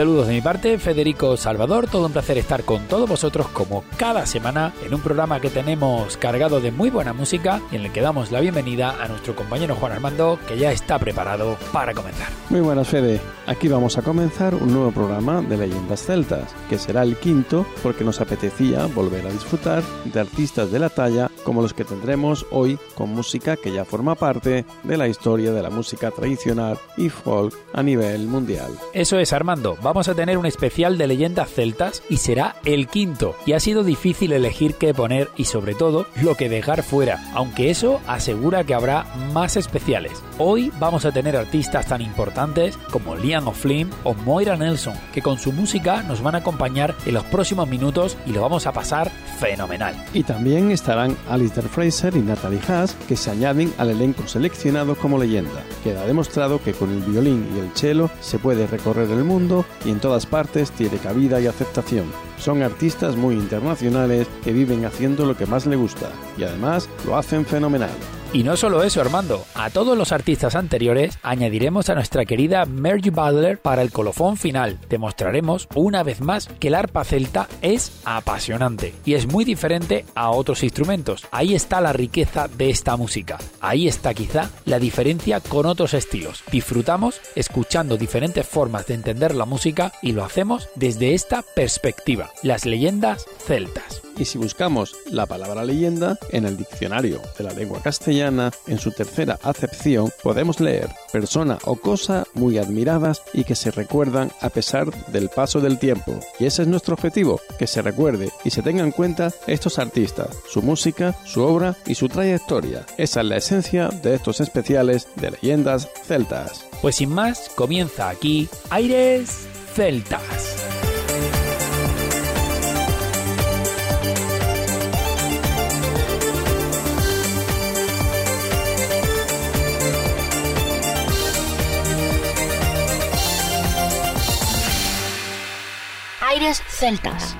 Saludos de mi parte, Federico Salvador, todo un placer estar con todos vosotros como cada semana en un programa que tenemos cargado de muy buena música y en el que damos la bienvenida a nuestro compañero Juan Armando que ya está preparado para comenzar. Muy buenas Fede, aquí vamos a comenzar un nuevo programa de leyendas celtas, que será el quinto porque nos apetecía volver a disfrutar de artistas de la talla como los que tendremos hoy con música que ya forma parte de la historia de la música tradicional y folk a nivel mundial. Eso es Armando, vamos a tener un especial de leyendas celtas y será el quinto. Y ha sido difícil elegir qué poner y sobre todo lo que dejar fuera, aunque eso asegura que habrá más especiales. Hoy vamos a tener artistas tan importantes como Liam O'Flynn o Moira Nelson, que con su música nos van a acompañar en los próximos minutos y lo vamos a pasar fenomenal. Y también estarán Alistair Fraser y Natalie Haas, que se añaden al elenco seleccionado como leyenda. Queda demostrado que con el violín y el cello se puede recorrer el mundo y en todas partes tiene cabida y aceptación. Son artistas muy internacionales que viven haciendo lo que más le gusta y además lo hacen fenomenal. Y no solo eso, Armando, a todos los artistas anteriores añadiremos a nuestra querida Mary Butler para el colofón final. Demostraremos una vez más que el arpa celta es apasionante y es muy diferente a otros instrumentos. Ahí está la riqueza de esta música. Ahí está quizá la diferencia con otros estilos. Disfrutamos escuchando diferentes formas de entender la música y lo hacemos desde esta perspectiva, las leyendas celtas. Y si buscamos la palabra leyenda en el diccionario de la lengua castellana, en su tercera acepción, podemos leer persona o cosa muy admiradas y que se recuerdan a pesar del paso del tiempo. Y ese es nuestro objetivo, que se recuerde y se tenga en cuenta estos artistas, su música, su obra y su trayectoria. Esa es la esencia de estos especiales de leyendas celtas. Pues sin más, comienza aquí Aires Celtas. Aires celtas.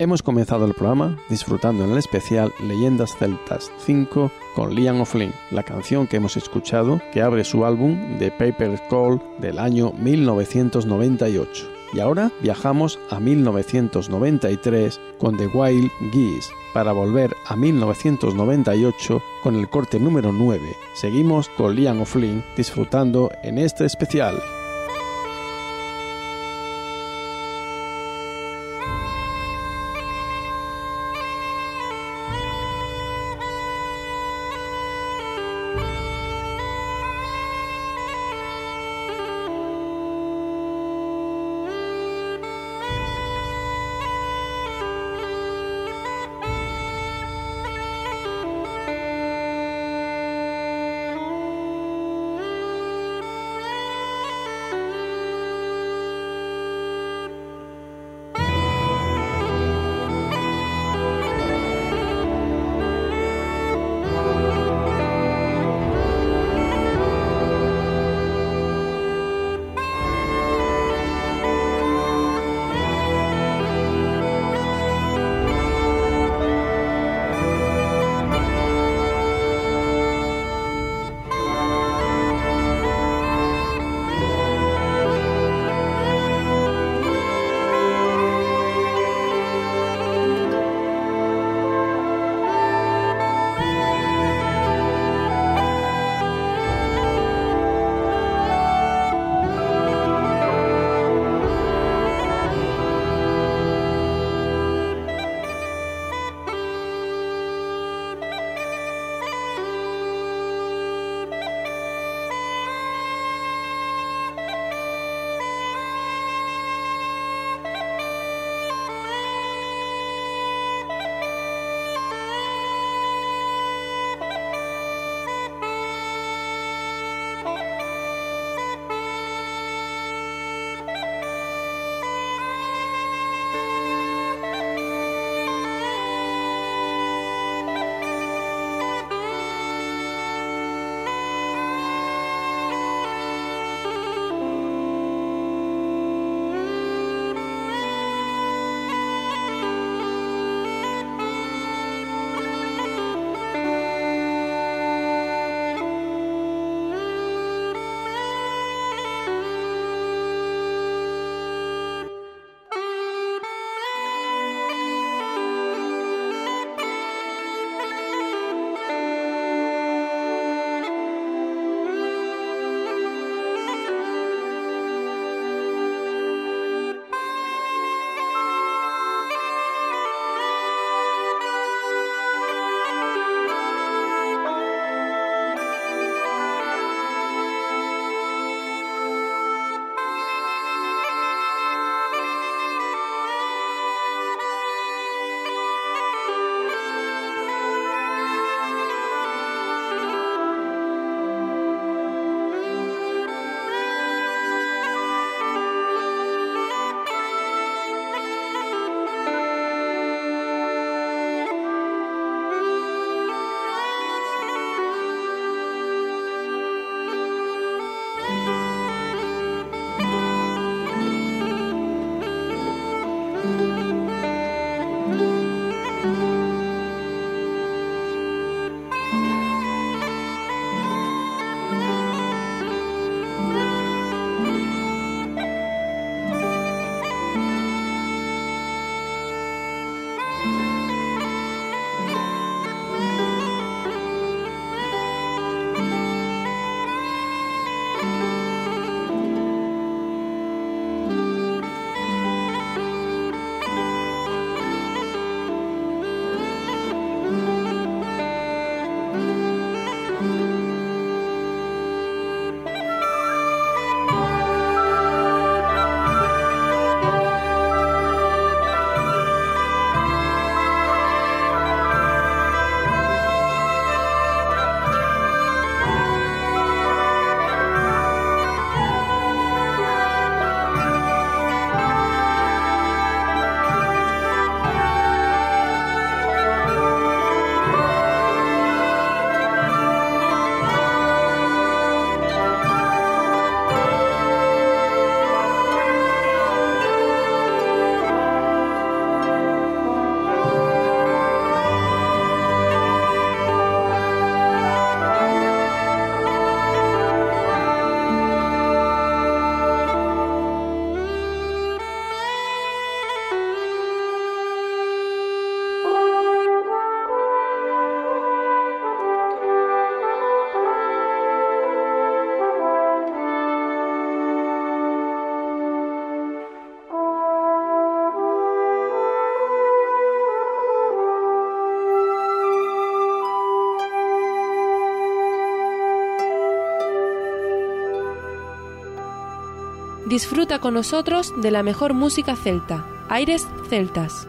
Hemos comenzado el programa disfrutando en el especial Leyendas Celtas 5 con Liam O'Flynn, la canción que hemos escuchado que abre su álbum The Paper Call del año 1998. Y ahora viajamos a 1993 con The Wild Geese para volver a 1998 con el corte número 9. Seguimos con Liam O'Flynn disfrutando en este especial. Disfruta con nosotros de la mejor música celta, Aires Celtas.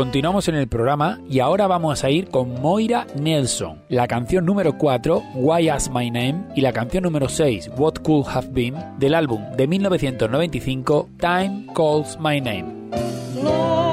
Continuamos en el programa y ahora vamos a ir con Moira Nelson, la canción número 4, Why Ask My Name, y la canción número 6, What Could Have Been, del álbum de 1995, Time Calls My Name.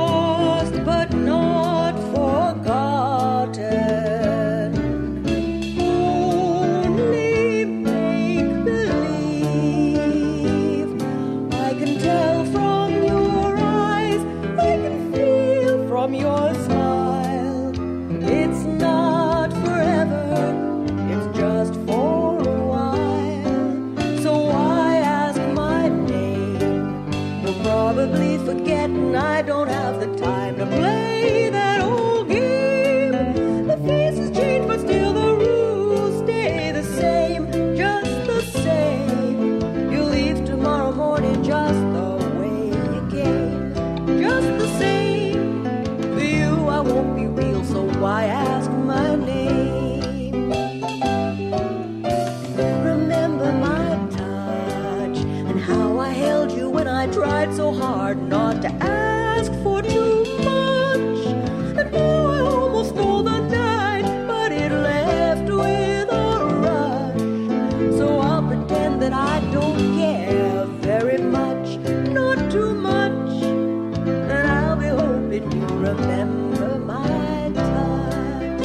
remember my time.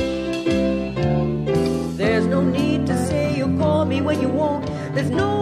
There's no need to say you'll call me when you won't. There's no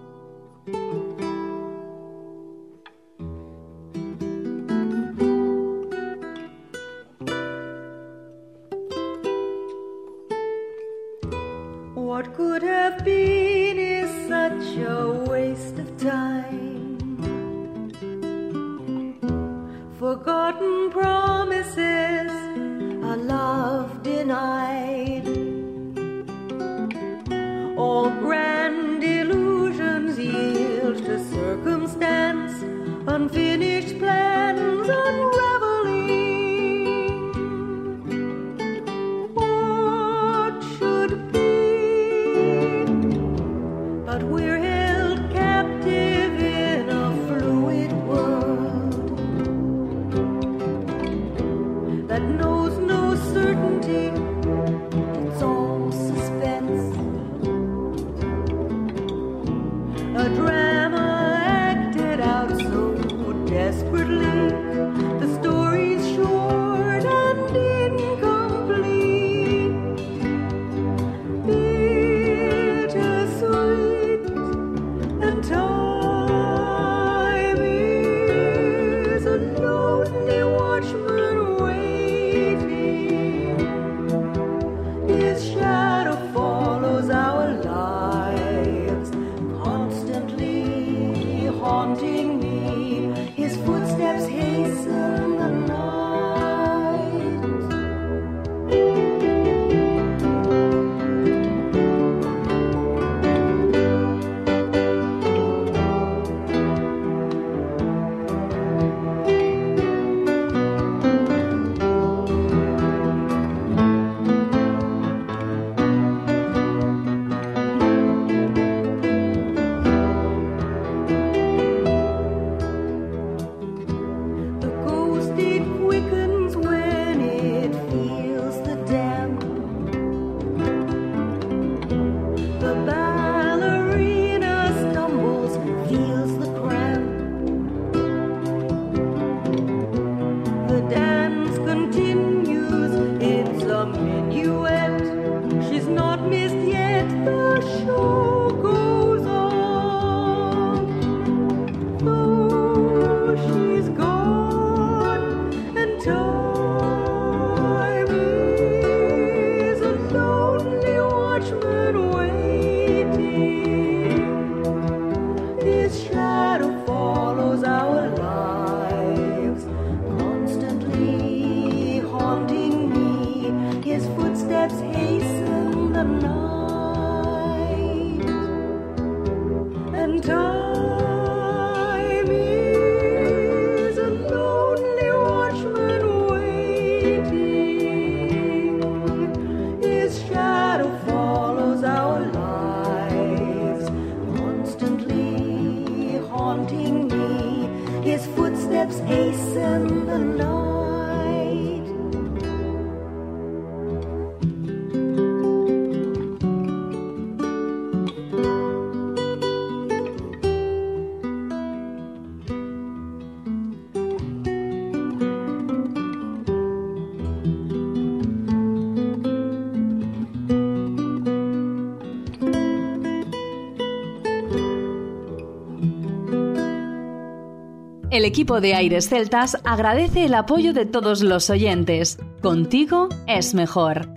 El equipo de Aires Celtas agradece el apoyo de todos los oyentes. Contigo es mejor.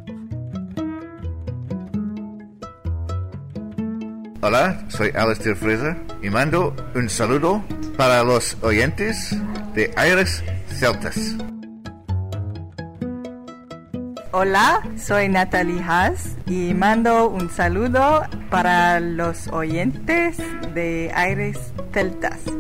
Hola, soy Alistair Fraser y mando un saludo para los oyentes de Aires Celtas. Hola, soy Natalie Haas y mando un saludo para los oyentes de Aires Celtas.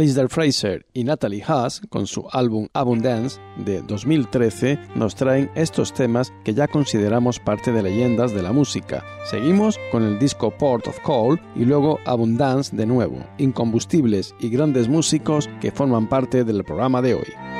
Alistair Fraser y Natalie Haas, con su álbum Abundance de 2013, nos traen estos temas que ya consideramos parte de leyendas de la música. Seguimos con el disco Port of Call y luego Abundance de nuevo, incombustibles y grandes músicos que forman parte del programa de hoy.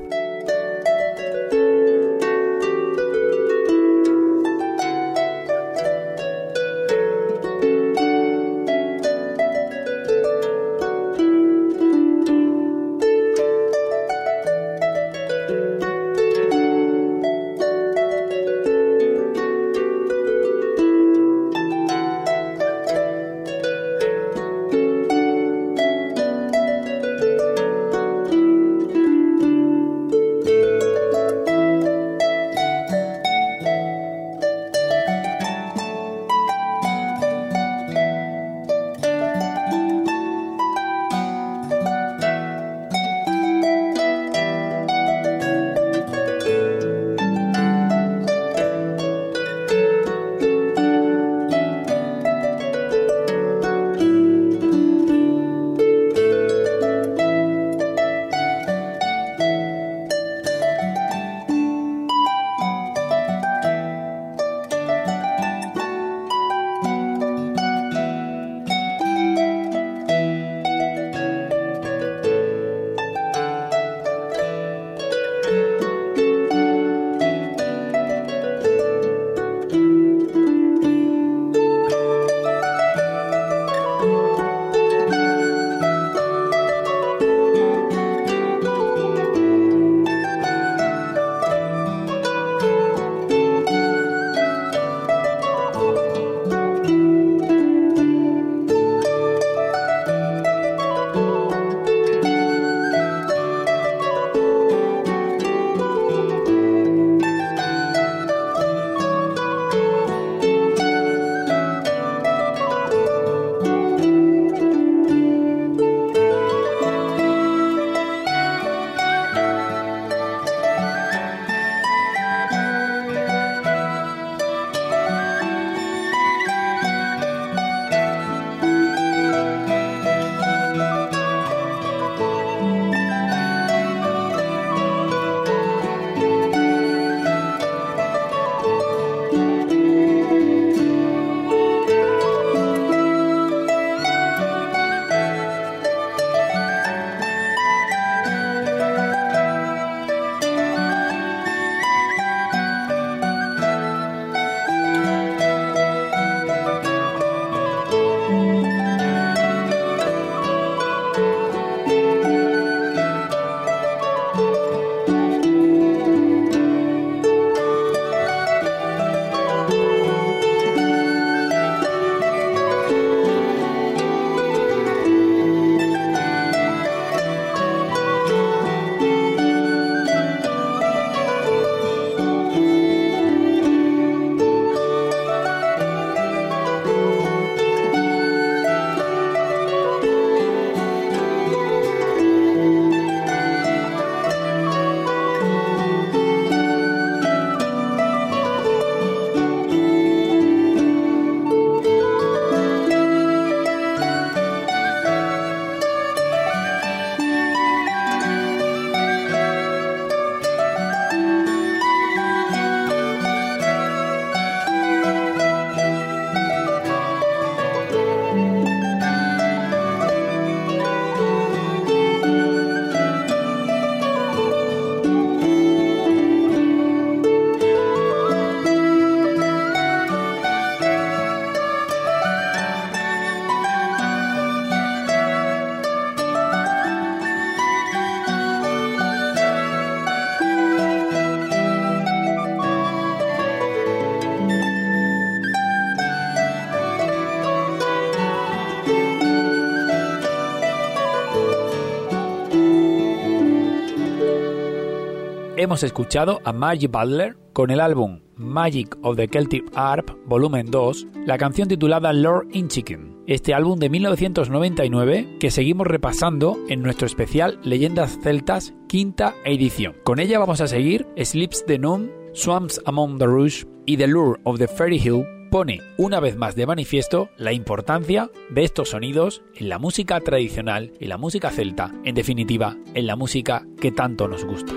hemos escuchado a Margie Butler con el álbum Magic of the Celtic Harp Volumen 2, la canción titulada Lord in Chicken, este álbum de 1999 que seguimos repasando en nuestro especial Leyendas Celtas quinta edición. Con ella vamos a seguir Sleeps the Noon, Swamps Among the Rush y The Lure of the Fairy Hill pone una vez más de manifiesto la importancia de estos sonidos en la música tradicional, y la música celta, en definitiva, en la música que tanto nos gusta.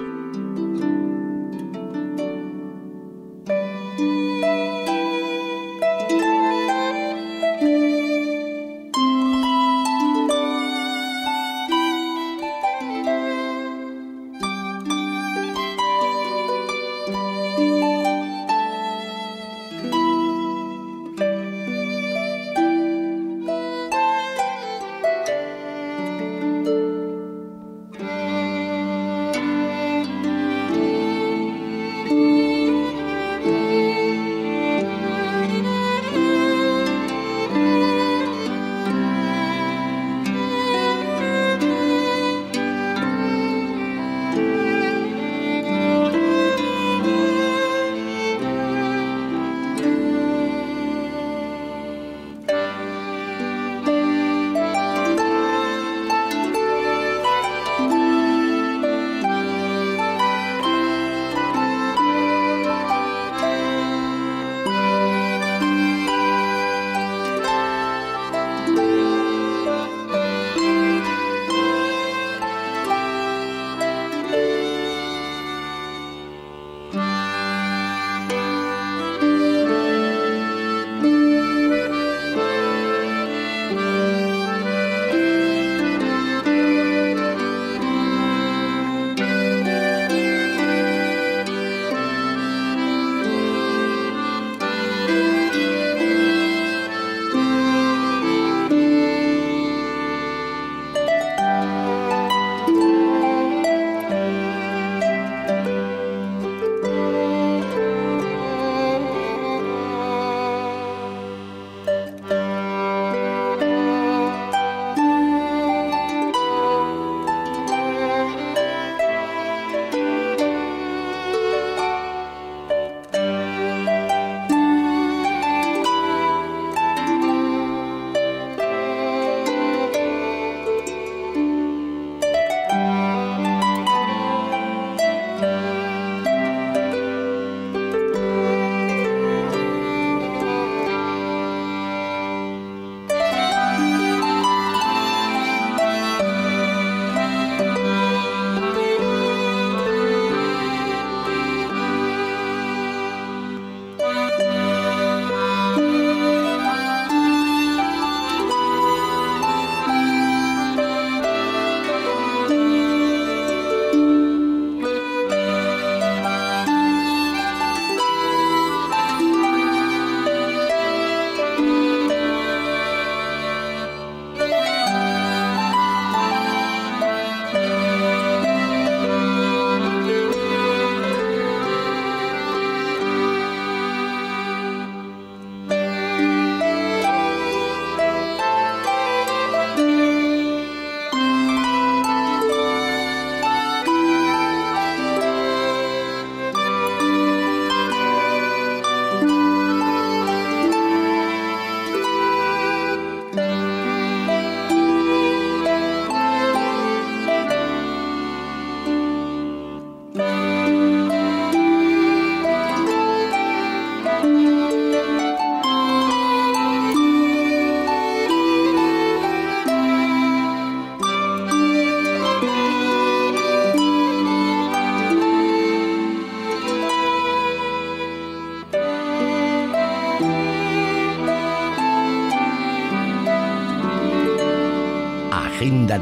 thank you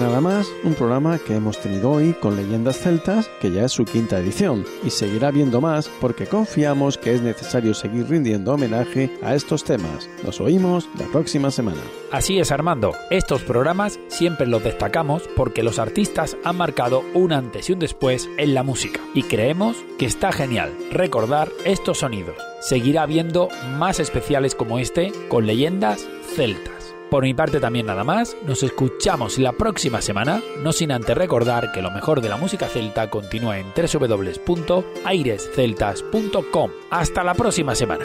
Nada más, un programa que hemos tenido hoy con leyendas celtas, que ya es su quinta edición, y seguirá viendo más porque confiamos que es necesario seguir rindiendo homenaje a estos temas. Nos oímos la próxima semana. Así es, Armando. Estos programas siempre los destacamos porque los artistas han marcado un antes y un después en la música. Y creemos que está genial recordar estos sonidos. Seguirá habiendo más especiales como este con leyendas celtas. Por mi parte también nada más, nos escuchamos la próxima semana, no sin antes recordar que lo mejor de la música celta continúa en www.airesceltas.com. Hasta la próxima semana.